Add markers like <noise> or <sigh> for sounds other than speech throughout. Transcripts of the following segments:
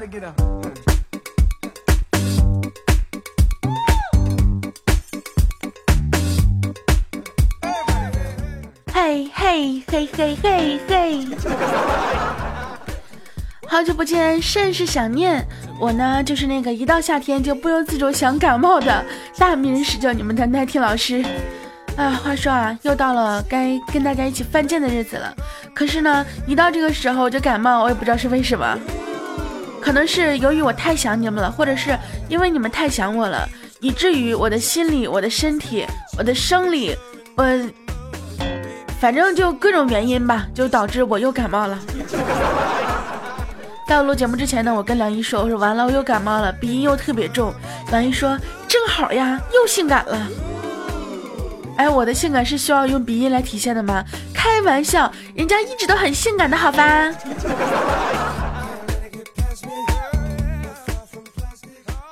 嘿嘿嘿嘿嘿嘿！好久不见，甚是想念。我呢，就是那个一到夏天就不由自主想感冒的大名人，叫你们的奈听老师。啊，话说啊，又到了该跟大家一起犯贱的日子了。可是呢，一到这个时候就感冒，我也不知道是为什么。可能是由于我太想你们了，或者是因为你们太想我了，以至于我的心里、我的身体、我的生理，我反正就各种原因吧，就导致我又感冒了。在我录节目之前呢，我跟梁一说，我说完了，我又感冒了，鼻音又特别重。梁一说正好呀，又性感了。哎，我的性感是需要用鼻音来体现的吗？开玩笑，人家一直都很性感的好吧。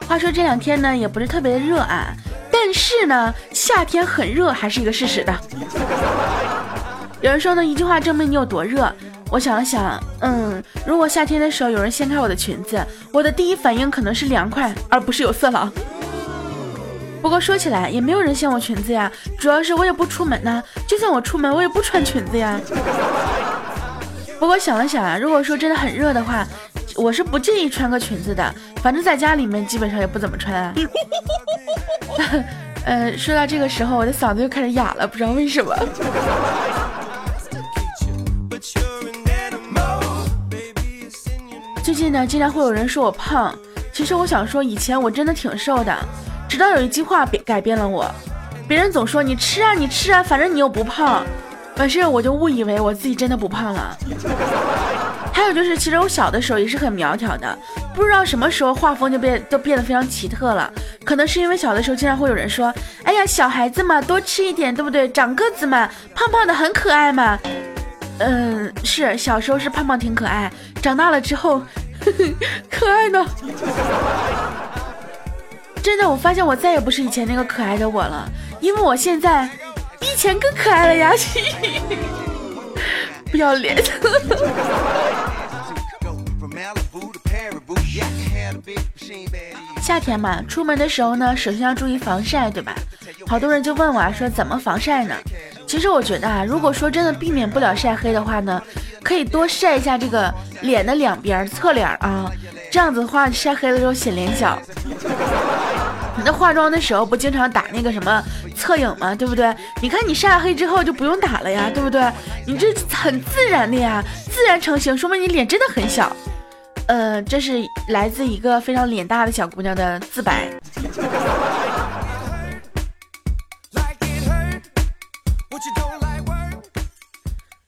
话说这两天呢，也不是特别的热啊，但是呢，夏天很热还是一个事实的。有人说呢，一句话证明你有多热。我想了想，嗯，如果夏天的时候有人掀开我的裙子，我的第一反应可能是凉快，而不是有色狼。不过说起来，也没有人掀我裙子呀，主要是我也不出门呐，就算我出门，我也不穿裙子呀。<laughs> 不过想了想啊，如果说真的很热的话。我是不介意穿个裙子的，反正在家里面基本上也不怎么穿啊。<laughs> 呃，说到这个时候，我的嗓子又开始哑了，不知道为什么。最近呢，经常会有人说我胖，其实我想说，以前我真的挺瘦的，直到有一句话变改变了我。别人总说你吃啊，你吃啊，反正你又不胖，于是我就误以为我自己真的不胖了。还有就是，其实我小的时候也是很苗条的，不知道什么时候画风就变都变得非常奇特了。可能是因为小的时候经常会有人说：“哎呀，小孩子嘛，多吃一点，对不对？长个子嘛，胖胖的很可爱嘛。”嗯，是小时候是胖胖挺可爱，长大了之后，<laughs> 可爱呢？真的，我发现我再也不是以前那个可爱的我了，因为我现在比以前更可爱了呀。<laughs> 不要脸！<laughs> 夏天嘛，出门的时候呢，首先要注意防晒，对吧？好多人就问我啊，说怎么防晒呢？其实我觉得啊，如果说真的避免不了晒黑的话呢，可以多晒一下这个脸的两边，侧脸啊，这样子的话晒黑的时候显脸小。你那化妆的时候不经常打那个什么侧影吗？对不对？你看你晒黑之后就不用打了呀，对不对？你这很自然的呀，自然成型，说明你脸真的很小。呃，这是来自一个非常脸大的小姑娘的自白。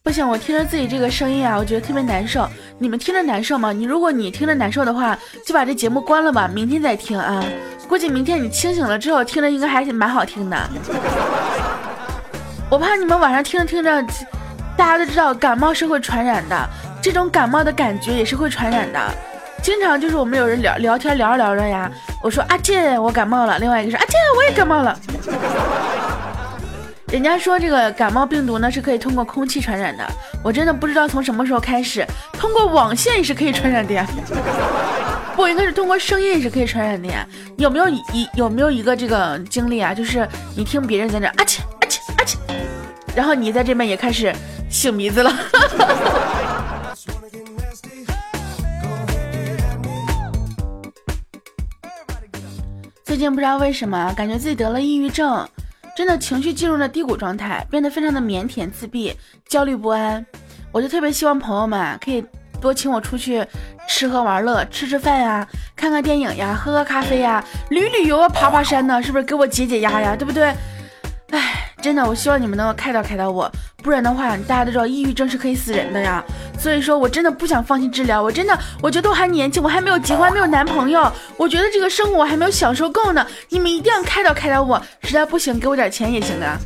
不行，我听着自己这个声音啊，我觉得特别难受。你们听着难受吗？你如果你听着难受的话，就把这节目关了吧，明天再听啊。估计明天你清醒了之后听着应该还是蛮好听的。<laughs> 我怕你们晚上听着听着，大家都知道感冒是会传染的，这种感冒的感觉也是会传染的。经常就是我们有人聊聊天聊着聊着呀，我说阿健我感冒了，另外一个说阿健我也感冒了。<laughs> 人家说这个感冒病毒呢是可以通过空气传染的，我真的不知道从什么时候开始，通过网线也是可以传染的呀。不应该是通过声音也是可以传染的呀？有没有一有没有一个这个经历啊？就是你听别人在那啊切啊切啊切，然后你在这边也开始擤鼻子了。最近不知道为什么，感觉自己得了抑郁症，真的情绪进入了低谷状态，变得非常的腼腆自闭，焦虑不安。我就特别希望朋友们可以。多请我出去吃喝玩乐，吃吃饭呀，看看电影呀，喝喝咖啡呀，旅旅游啊，爬爬山呢，是不是给我解解压呀？对不对？哎，真的，我希望你们能够开导开导我，不然的话，大家都知道抑郁症是可以死人的呀。所以说我真的不想放弃治疗，我真的，我觉得我还年轻，我还没有结婚，没有男朋友，我觉得这个生活我还没有享受够呢。你们一定要开导开导我，实在不行给我点钱也行的。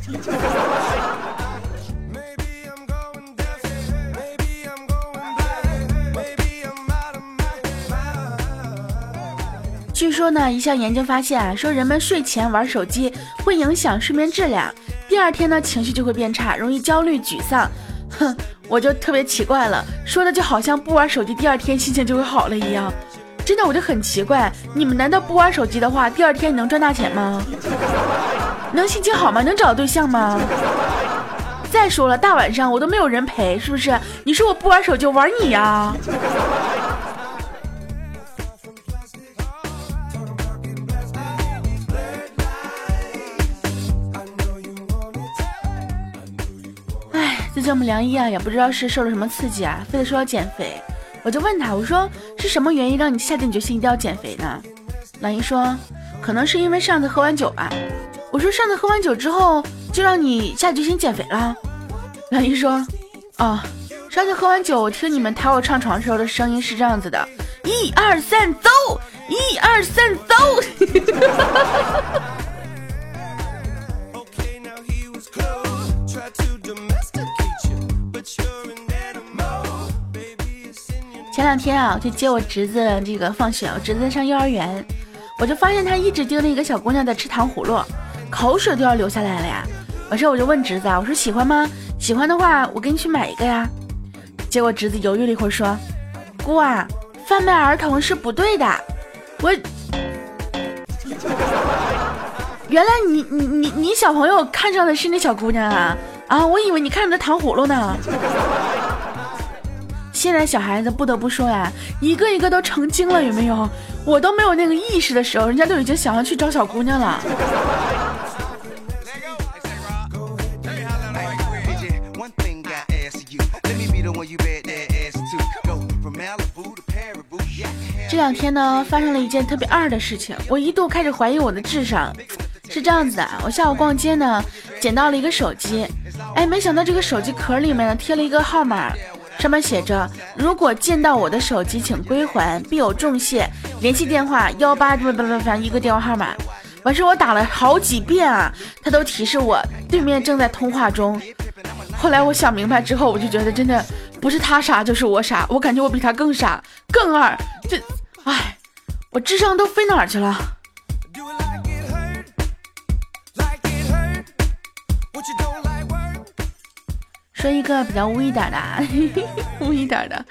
据说呢，一项研究发现啊，说人们睡前玩手机会影响睡眠质量，第二天呢情绪就会变差，容易焦虑沮丧。哼，我就特别奇怪了，说的就好像不玩手机，第二天心情就会好了一样。真的我就很奇怪，你们难道不玩手机的话，第二天你能赚大钱吗？能心情好吗？能找到对象吗？再说了，大晚上我都没有人陪，是不是？你说我不玩手机，玩你呀？最近我们梁一啊，也不知道是受了什么刺激啊，非得说要减肥。我就问他，我说是什么原因让你下定决心一定要减肥呢？梁姨说，可能是因为上次喝完酒吧。我说上次喝完酒之后就让你下决心减肥了。梁姨说：“哦，上次喝完酒，我听你们抬我上床的时候的声音是这样子的：一二三走，一二三走。前两天啊，我去接我侄子这个放学，我侄子上幼儿园，我就发现他一直盯着一个小姑娘在吃糖葫芦。”口水都要流下来了呀！完事我就问侄子啊，我说喜欢吗？喜欢的话，我给你去买一个呀。结果侄子犹豫了一会儿说：“姑啊，贩卖儿童是不对的。”我，原来你你你你小朋友看上的是那小姑娘啊啊！我以为你看着糖葫芦呢。现在小孩子不得不说呀，一个一个都成精了，有没有？我都没有那个意识的时候，人家都已经想要去找小姑娘了。这两天呢，发生了一件特别二的事情，我一度开始怀疑我的智商。是这样子的，我下午逛街呢，捡到了一个手机，哎，没想到这个手机壳里面呢贴了一个号码，上面写着：如果见到我的手机，请归还，必有重谢。联系电话幺八不不不，反正一个电话号码。完事我打了好几遍啊，他都提示我对面正在通话中。后来我想明白之后，我就觉得真的不是他傻就是我傻，我感觉我比他更傻更二。这。哎，我智商都飞哪儿去了？说一个比较污一点的，<laughs> 污一点的。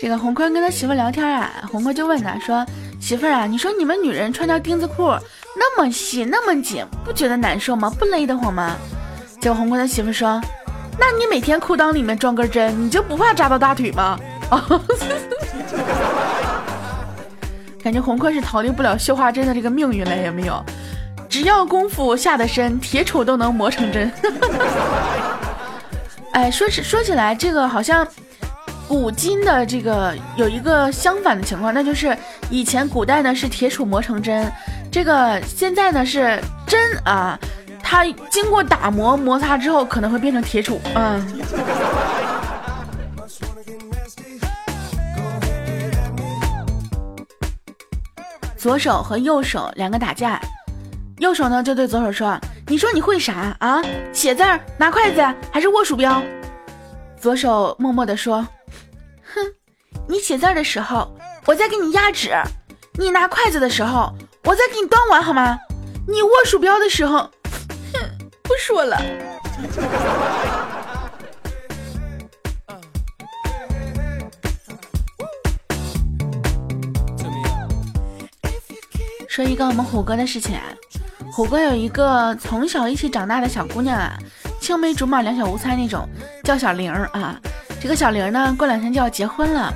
这个红坤跟他媳妇聊天啊，红坤就问他说：“媳妇儿啊，你说你们女人穿条钉子裤那么细那么紧，不觉得难受吗？不勒得慌吗？”结果红坤的媳妇说：“那你每天裤裆里面装根针，你就不怕扎到大腿吗？”啊。<laughs> 感觉红坤是逃离不了绣花针的这个命运了，有没有？只要功夫下得深，铁杵都能磨成针。<laughs> 哎，说起说起来，这个好像古今的这个有一个相反的情况，那就是以前古代呢是铁杵磨成针，这个现在呢是针啊，它经过打磨摩擦之后可能会变成铁杵，嗯。左手和右手两个打架，右手呢就对左手说：“你说你会啥啊？写字儿、拿筷子还是握鼠标？”左手默默地说：“哼，你写字儿的时候，我在给你压纸；你拿筷子的时候，我在给你端碗，好吗？你握鼠标的时候，哼，不说了。”说一个我们虎哥的事情啊，虎哥有一个从小一起长大的小姑娘啊，青梅竹马两小无猜那种，叫小玲啊。这个小玲呢，过两天就要结婚了。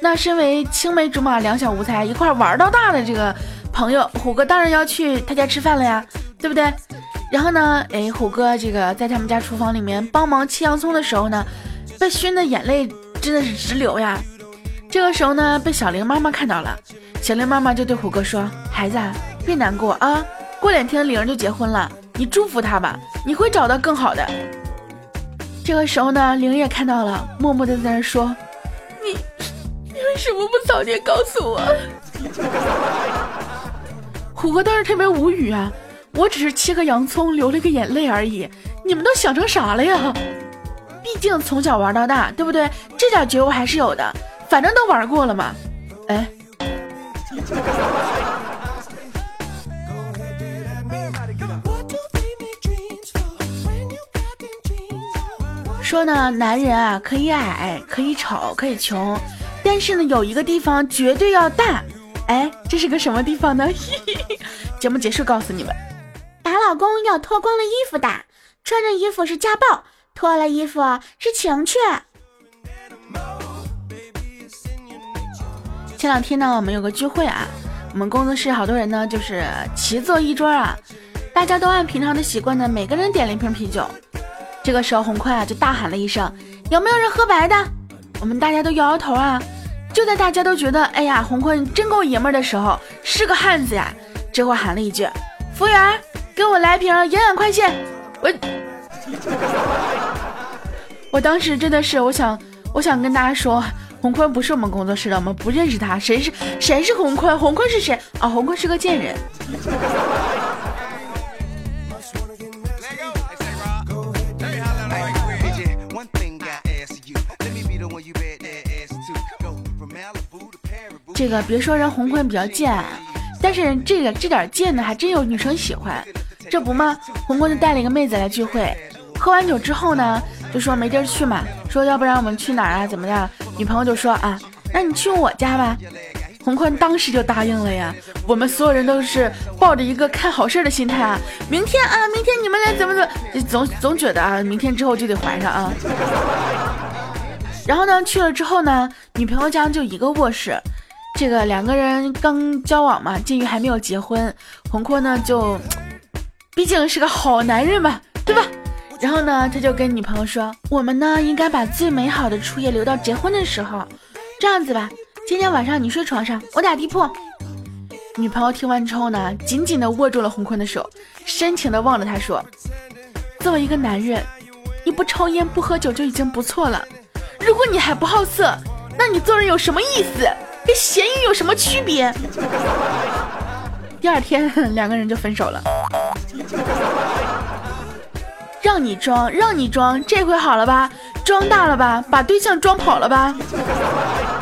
那身为青梅竹马两小无猜一块玩到大的这个朋友，虎哥当然要去他家吃饭了呀，对不对？然后呢，哎，虎哥这个在他们家厨房里面帮忙切洋葱的时候呢，被熏的眼泪真的是直流呀。这个时候呢，被小玲妈妈看到了。小玲妈妈就对虎哥说：“孩子，别难过啊，过两天玲儿就结婚了，你祝福她吧，你会找到更好的。”这个时候呢，玲也看到了，默默的在那说：“你，你为什么不早点告诉我？”虎哥当时特别无语啊，我只是切个洋葱，流了个眼泪而已，你们都想成啥了呀？毕竟从小玩到大，对不对？这点觉悟还是有的，反正都玩过了嘛。哎。说呢，男人啊，可以矮，可以丑，可以穷，但是呢，有一个地方绝对要大，哎，这是个什么地方呢？<laughs> 节目结束告诉你们，打老公要脱光了衣服打，穿着衣服是家暴，脱了衣服是情趣。前两天呢，我们有个聚会啊，我们工作室好多人呢，就是齐坐一桌啊，大家都按平常的习惯呢，每个人点了一瓶啤酒。这个时候，红坤啊就大喊了一声：“有没有人喝白的？”我们大家都摇摇头啊。就在大家都觉得“哎呀，红坤真够爷们儿”的时候，是个汉子呀，这会喊了一句：“服务员，给我来瓶营养快线。”我，我当时真的是，我想，我想跟大家说。红坤不是我们工作室的，我们不认识他。谁是谁是红坤？红坤是谁啊？红坤是个贱人。这个别说人洪坤比较贱，但是这个这点贱呢，还真有女生喜欢。这不吗？洪坤就带了一个妹子来聚会，喝完酒之后呢，就说没地儿去嘛，说要不然我们去哪儿啊？怎么的？女朋友就说啊，那你去我家吧。洪坤当时就答应了呀。我们所有人都是抱着一个看好事儿的心态啊。明天啊，明天你们来怎么怎么，总总觉得啊，明天之后就得还上啊。然后呢，去了之后呢，女朋友家就一个卧室，这个两个人刚交往嘛，鉴于还没有结婚，洪坤呢就，毕竟是个好男人嘛，对吧？然后呢，他就跟女朋友说：“我们呢，应该把最美好的初夜留到结婚的时候。这样子吧，今天晚上你睡床上，我打地铺。”女朋友听完之后呢，紧紧地握住了洪坤的手，深情地望着他说：“作为一个男人，你不抽烟不喝酒就已经不错了。如果你还不好色，那你做人有什么意思？跟咸鱼有什么区别？”第二天，<laughs> 两个人就分手了。让你装，让你装，这回好了吧？装大了吧？把对象装跑了吧？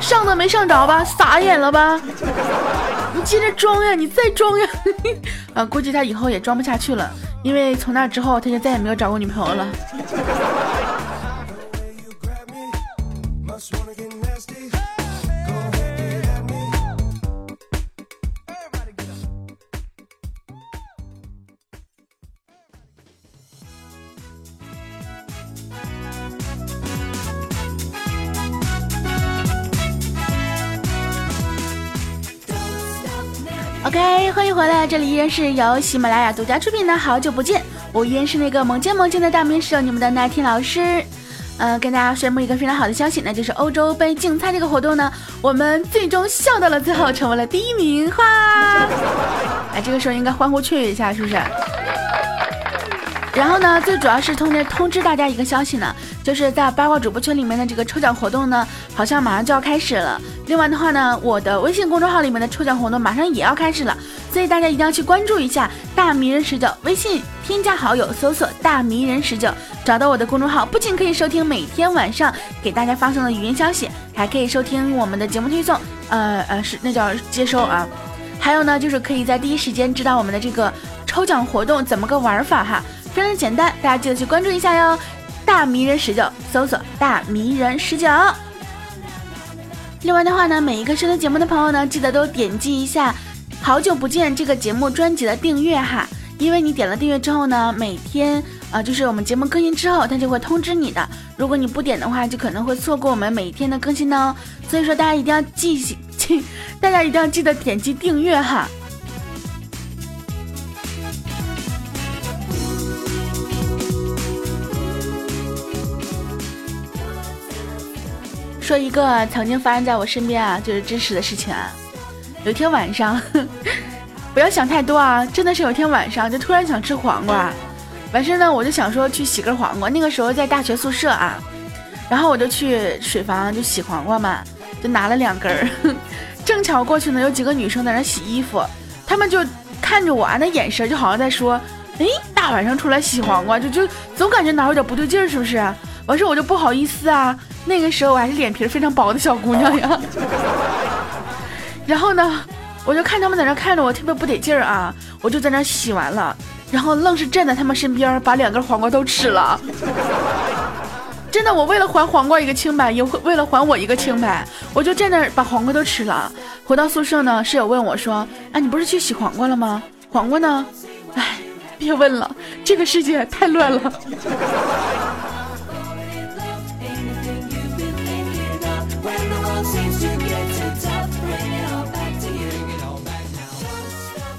上都没上着吧？傻眼了吧？你接着装呀，你再装呀！<laughs> 啊，估计他以后也装不下去了，因为从那之后他就再也没有找过女朋友了。OK，欢迎回来，这里依然是由喜马拉雅独家出品的《好久不见》，我依然是那个萌见萌见的大名手，你们的奈听老师。嗯，跟大家宣布一个非常好的消息，那就是欧洲杯竞猜这个活动呢，我们最终笑到了最后，成为了第一名，哈！哎，这个时候应该欢呼雀跃一下，是不是？然后呢，最主要是通知通知大家一个消息呢，就是在八卦主播圈里面的这个抽奖活动呢，好像马上就要开始了。另外的话呢，我的微信公众号里面的抽奖活动马上也要开始了，所以大家一定要去关注一下“大迷人十九”微信，添加好友，搜索“大迷人十九”，找到我的公众号，不仅可以收听每天晚上给大家发送的语音消息，还可以收听我们的节目推送，呃呃是那叫接收啊。还有呢，就是可以在第一时间知道我们的这个抽奖活动怎么个玩法哈。非常简单，大家记得去关注一下哟！大迷人十九，搜索“大迷人十九”。另外的话呢，每一个收听节目的朋友呢，记得都点击一下“好久不见”这个节目专辑的订阅哈，因为你点了订阅之后呢，每天啊，就是我们节目更新之后，它就会通知你的。如果你不点的话，就可能会错过我们每一天的更新哦。所以说，大家一定要记记，<laughs> 大家一定要记得点击订阅哈。说一个曾经发生在我身边啊，就是真实的事情啊。有一天晚上，<laughs> 不要想太多啊，真的是有一天晚上就突然想吃黄瓜，完事呢我就想说去洗根黄瓜。那个时候在大学宿舍啊，然后我就去水房就洗黄瓜嘛，就拿了两根儿。<laughs> 正巧过去呢有几个女生在那洗衣服，她们就看着我啊，那眼神就好像在说：“哎，大晚上出来洗黄瓜，就就总感觉哪有点不对劲儿，是不是？”完事我就不好意思啊。那个时候我还是脸皮非常薄的小姑娘呀，<laughs> 然后呢，我就看他们在那看着我特别不得劲儿啊，我就在那洗完了，然后愣是站在他们身边把两根黄瓜都吃了，<laughs> 真的，我为了还黄瓜一个清白，也为了还我一个清白，我就在那把黄瓜都吃了。回到宿舍呢，室友问我说：“哎，你不是去洗黄瓜了吗？黄瓜呢？”哎，别问了，这个世界太乱了。<laughs>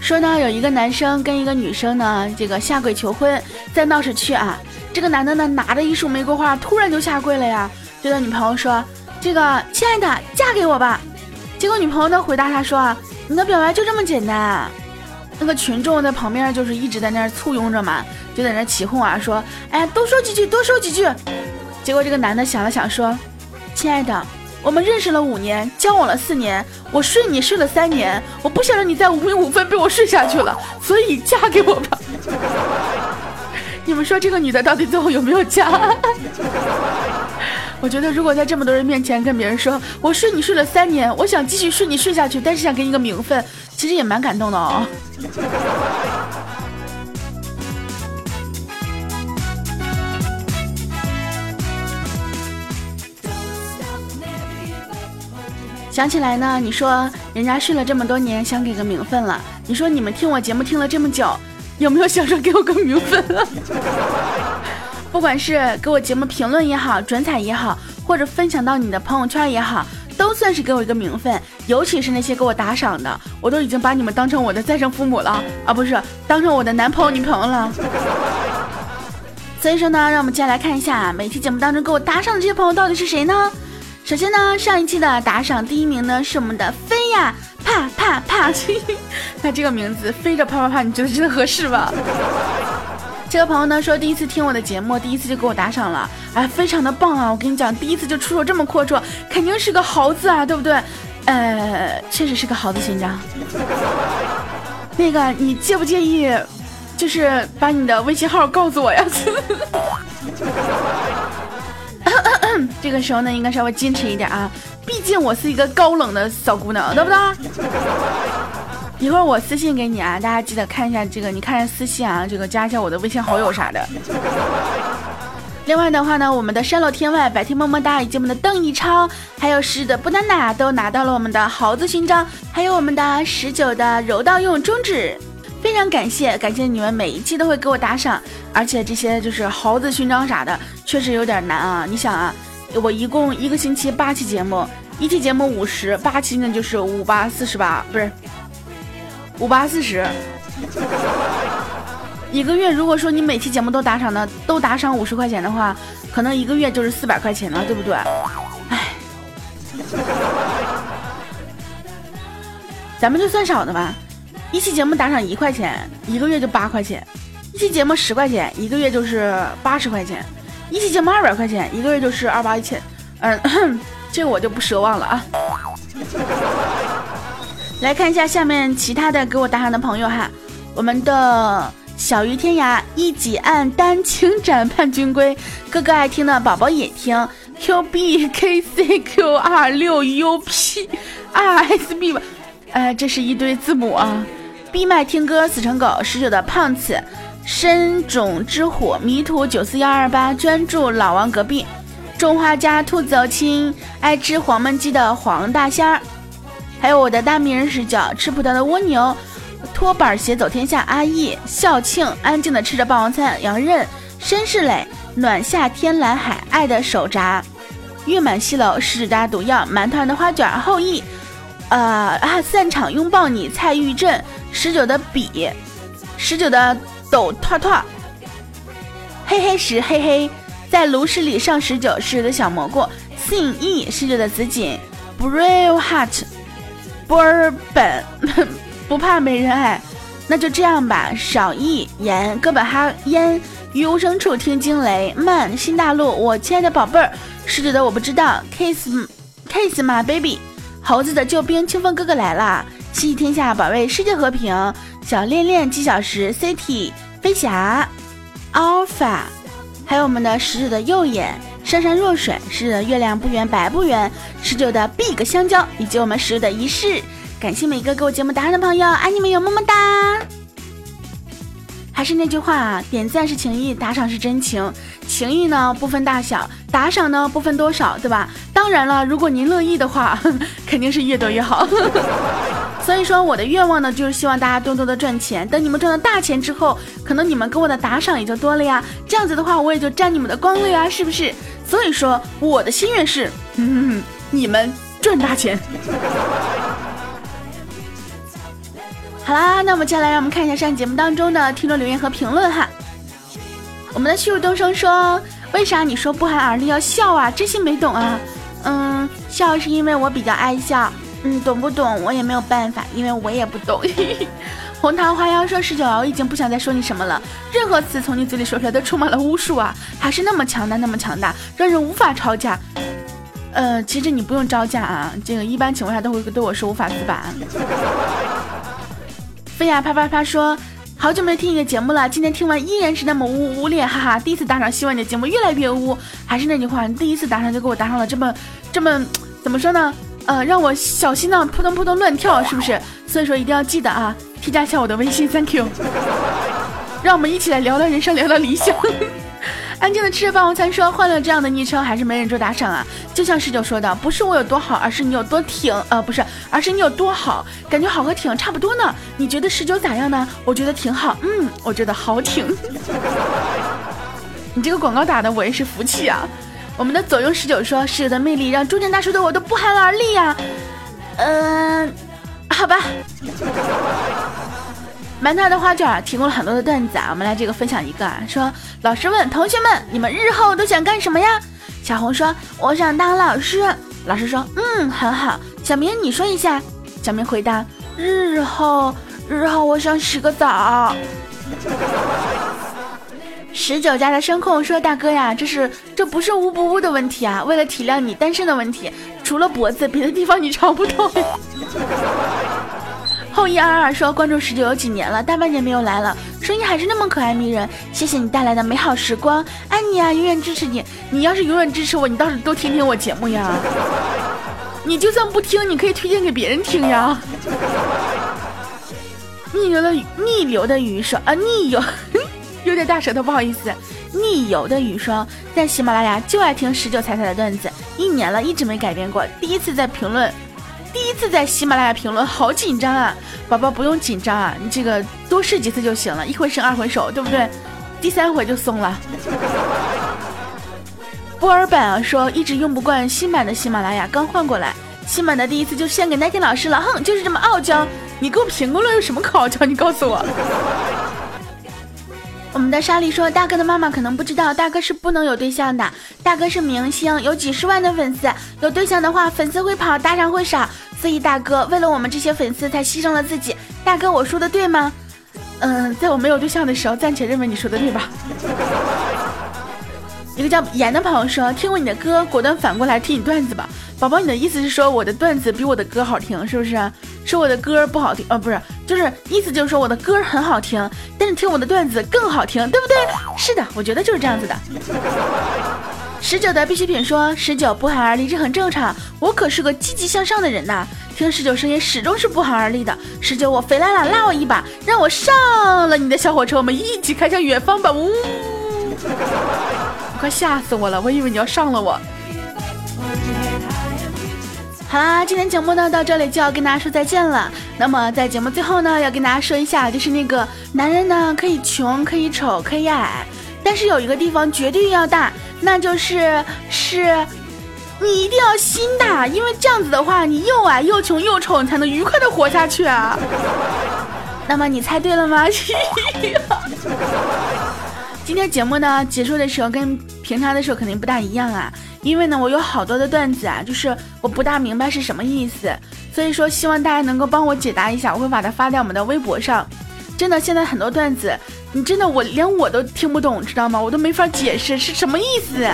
说呢，有一个男生跟一个女生呢，这个下跪求婚，在闹市区啊。这个男的呢，拿着一束玫瑰花，突然就下跪了呀，对他女朋友说：“这个亲爱的，嫁给我吧。”结果女朋友呢回答他说：“啊，你的表白就这么简单。”那个群众在旁边就是一直在那儿簇拥着嘛，就在那起哄啊，说：“哎呀，多说几句，多说几句。”结果这个男的想了想说：“亲爱的。”我们认识了五年，交往了四年，我睡你睡了三年，我不想让你在五名五分被我睡下去了，所以嫁给我吧。<laughs> 你们说这个女的到底最后有没有嫁？<laughs> 我觉得如果在这么多人面前跟别人说我睡你睡了三年，我想继续睡你睡下去，但是想给你个名分，其实也蛮感动的哦。想起来呢，你说人家睡了这么多年，想给个名分了。你说你们听我节目听了这么久，有没有想着给我个名分啊？<laughs> 不管是给我节目评论也好，转采也好，或者分享到你的朋友圈也好，都算是给我一个名分。尤其是那些给我打赏的，我都已经把你们当成我的再生父母了啊，不是当成我的男朋友女朋友了。<laughs> 所以说呢，让我们接下来看一下每期节目当中给我打赏的这些朋友到底是谁呢？首先呢，上一期的打赏第一名呢是我们的飞呀，啪啪啪！<laughs> 那这个名字飞着啪啪啪，你觉得真的合适吗？<laughs> 这个朋友呢说第一次听我的节目，第一次就给我打赏了，哎，非常的棒啊！我跟你讲，第一次就出手这么阔绰，肯定是个豪字啊，对不对？呃，确实是个豪字勋章。那个，你介不介意，就是把你的微信号告诉我呀？<laughs> <clears throat> 这个时候呢，应该稍微矜持一点啊，毕竟我是一个高冷的小姑娘，对不对？一会儿我私信给你啊，大家记得看一下这个，你看下私信啊，这个加一下我的微信好友啥的。另外的话呢，我们的山落天外、白天么么哒，以及我们的邓一超，还有十的不丹娜都拿到了我们的猴子勋章，还有我们的十九的柔道用中指。非常感谢，感谢你们每一期都会给我打赏，而且这些就是猴子勋章啥的，确实有点难啊。你想啊，我一共一个星期八期节目，一期节目五十，八期呢就是五八四十八，不是五八四十。一个月如果说你每期节目都打赏的，都打赏五十块钱的话，可能一个月就是四百块钱了，对不对？哎，咱们就算少的吧。一期节目打赏一块钱，一个月就八块钱；一期节目十块钱，一个月就是八十块钱；一期节目二百块钱，一个月就是二八一千。嗯，<clears throat> 这我就不奢望了啊。<laughs> 来看一下下面其他的给我打赏的朋友哈，我们的小鱼天涯一己按单情斩叛军归，哥哥爱听的宝宝也听，Q B K C Q 二六 U P R S B 吧。哎，这是一堆字母啊！闭麦听歌，死成狗。十九的胖子，深种之虎，迷途九四幺二八，专注老王隔壁，种花家兔子哦亲，爱吃黄焖鸡的黄大仙儿，还有我的大名人十九，吃葡萄的蜗牛，拖板鞋走天下，阿义，校庆，安静的吃着霸王餐，杨任，申世磊，暖夏天蓝海，爱的手札，月满西楼，十指扎毒药，馒头的花卷，后羿。呃啊！散场拥抱你，蔡玉振，十九的笔，十九的抖拓拓，嘿嘿石嘿嘿，在炉石里上十九，十九的小蘑菇，信义，十九的紫锦，brave heart，波尔本，<laughs> 不怕没人爱，那就这样吧。少一言，哥本哈烟，于无声处听惊雷，慢新大陆，我亲爱的宝贝儿，十九的我不知道，kiss kiss my baby。猴子的救兵，清风哥哥来了！七天下，保卫世界和平。小恋恋，几小时？City 飞侠，Alpha，还有我们的十九的右眼，山山若水，十九的月亮不圆白不圆，十九的 Big 香蕉，以及我们十九的仪式。感谢每个给我节目打赏的朋友，爱你们哟，么么哒！还是那句话啊，点赞是情谊，打赏是真情。情谊呢不分大小，打赏呢不分多少，对吧？当然了，如果您乐意的话，<laughs> 肯定是越多越好。<laughs> 所以说，我的愿望呢，就是希望大家多多的赚钱。等你们赚到大钱之后，可能你们给我的打赏也就多了呀。这样子的话，我也就沾你们的光了呀，是不是？所以说，我的心愿是，嗯，你们赚大钱。好啦，那我们接下来让我们看一下上节目当中的听众留言和评论哈。我们的旭日东升说：“为啥你说不寒而栗要笑啊？真心没懂啊。”嗯，笑是因为我比较爱笑。嗯，懂不懂我也没有办法，因为我也不懂。<laughs> 红桃花妖说：“十九，我已经不想再说你什么了。任何词从你嘴里说出来都充满了巫术啊，还是那么强大，那么强大，让人无法招架。呃，其实你不用招架啊，这个一般情况下都会对我说无法自拔。”飞呀啪啪啪说：“好久没听你的节目了，今天听完依然是那么污污脸，哈哈！第一次打赏，希望你的节目越来越污。还是那句话，你第一次打赏就给我打赏了这么这么，怎么说呢？呃，让我小心脏扑通扑通乱跳，是不是？所以说一定要记得啊，添加一下我的微信，Thank you。<laughs> 让我们一起来聊聊人生，聊聊理想。<laughs> ”安静的吃着霸王餐，说：“换了这样的昵称，还是没忍住打赏啊。”就像十九说的，不是我有多好，而是你有多挺。呃，不是，而是你有多好，感觉好和挺差不多呢。你觉得十九咋样呢？我觉得挺好。嗯，我觉得好挺。<laughs> 你这个广告打的我也是服气啊。我们的左右十九说：“室友的魅力让中年大叔的我都不寒而栗呀。”嗯，好吧。馒头的花卷提供了很多的段子啊，我们来这个分享一个啊，说老师问同学们，你们日后都想干什么呀？小红说我想当老师。老师说嗯很好。小明你说一下。小明回答日后日后我想洗个澡。十九家的声控说大哥呀，这是这不是污不污的问题啊，为了体谅你单身的问题，除了脖子别的地方你尝不到。<laughs> 后一二二说关注十九有几年了，大半年没有来了，声音还是那么可爱迷人。谢谢你带来的美好时光，爱你啊，永远支持你。你要是永远支持我，你倒是多听听我节目呀。<laughs> 你就算不听，你可以推荐给别人听呀。<laughs> 逆流的逆流的鱼说啊，逆游有点大舌头，不好意思。逆游的雨霜在喜马拉雅就爱听十九彩彩的段子，一年了，一直没改变过。第一次在评论。第一次在喜马拉雅评论，好紧张啊！宝宝不用紧张啊，你这个多试几次就行了，一回生二回熟，对不对？第三回就松了。波尔版啊说一直用不惯新版的喜马拉雅，刚换过来，新版的第一次就献给奈天老师了，哼，就是这么傲娇。你给我评论了有什么可傲娇？你告诉我。我们的莎莉说：“大哥的妈妈可能不知道，大哥是不能有对象的。大哥是明星，有几十万的粉丝，有对象的话，粉丝会跑，打赏会少。所以大哥为了我们这些粉丝才牺牲了自己。大哥，我说的对吗？嗯，在我没有对象的时候，暂且认为你说的对吧。<laughs> ”一个叫严的朋友说：“听过你的歌，果断反过来听你段子吧。”宝宝，你的意思是说我的段子比我的歌好听，是不是？说我的歌不好听，呃，不是，就是意思就是说我的歌很好听，但是听我的段子更好听，对不对？是的，我觉得就是这样子的。十九的必需品说十九不寒而栗，这很正常。我可是个积极向上的人呐，听十九声音始终是不寒而栗的。十九，我肥来了，拉我一把，让我上了你的小火车，我们一起开向远方吧。呜，快吓死我了，我以为你要上了我。好啦，今天节目呢到这里就要跟大家说再见了。那么在节目最后呢，要跟大家说一下，就是那个男人呢可以穷，可以丑，可以矮，但是有一个地方绝对要大，那就是是，你一定要心大，因为这样子的话，你又矮又穷又丑，你才能愉快的活下去啊。那么你猜对了吗？<laughs> 今天节目呢结束的时候跟平常的时候肯定不大一样啊，因为呢我有好多的段子啊，就是我不大明白是什么意思，所以说希望大家能够帮我解答一下，我会把它发在我们的微博上。真的，现在很多段子，你真的我连我都听不懂，知道吗？我都没法解释是什么意思。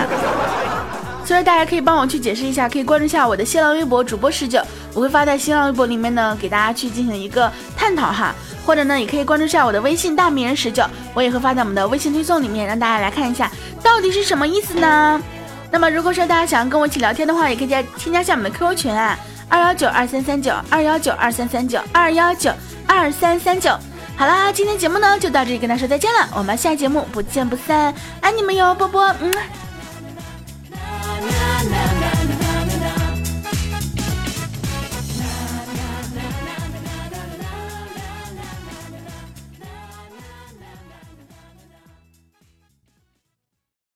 <laughs> 所以大家可以帮我去解释一下，可以关注一下我的新浪微博主播十九，我会发在新浪微博里面呢，给大家去进行一个探讨哈。或者呢，也可以关注一下我的微信大名人十九，我也会发在我们的微信推送里面，让大家来看一下到底是什么意思呢？那么如果说大家想要跟我一起聊天的话，也可以加添加下我们的 QQ 群啊，二幺九二三三九二幺九二三三九二幺九二三三九。好啦，今天节目呢就到这里，跟大家说再见了，我们下节目不见不散，爱你们哟，波波，嗯。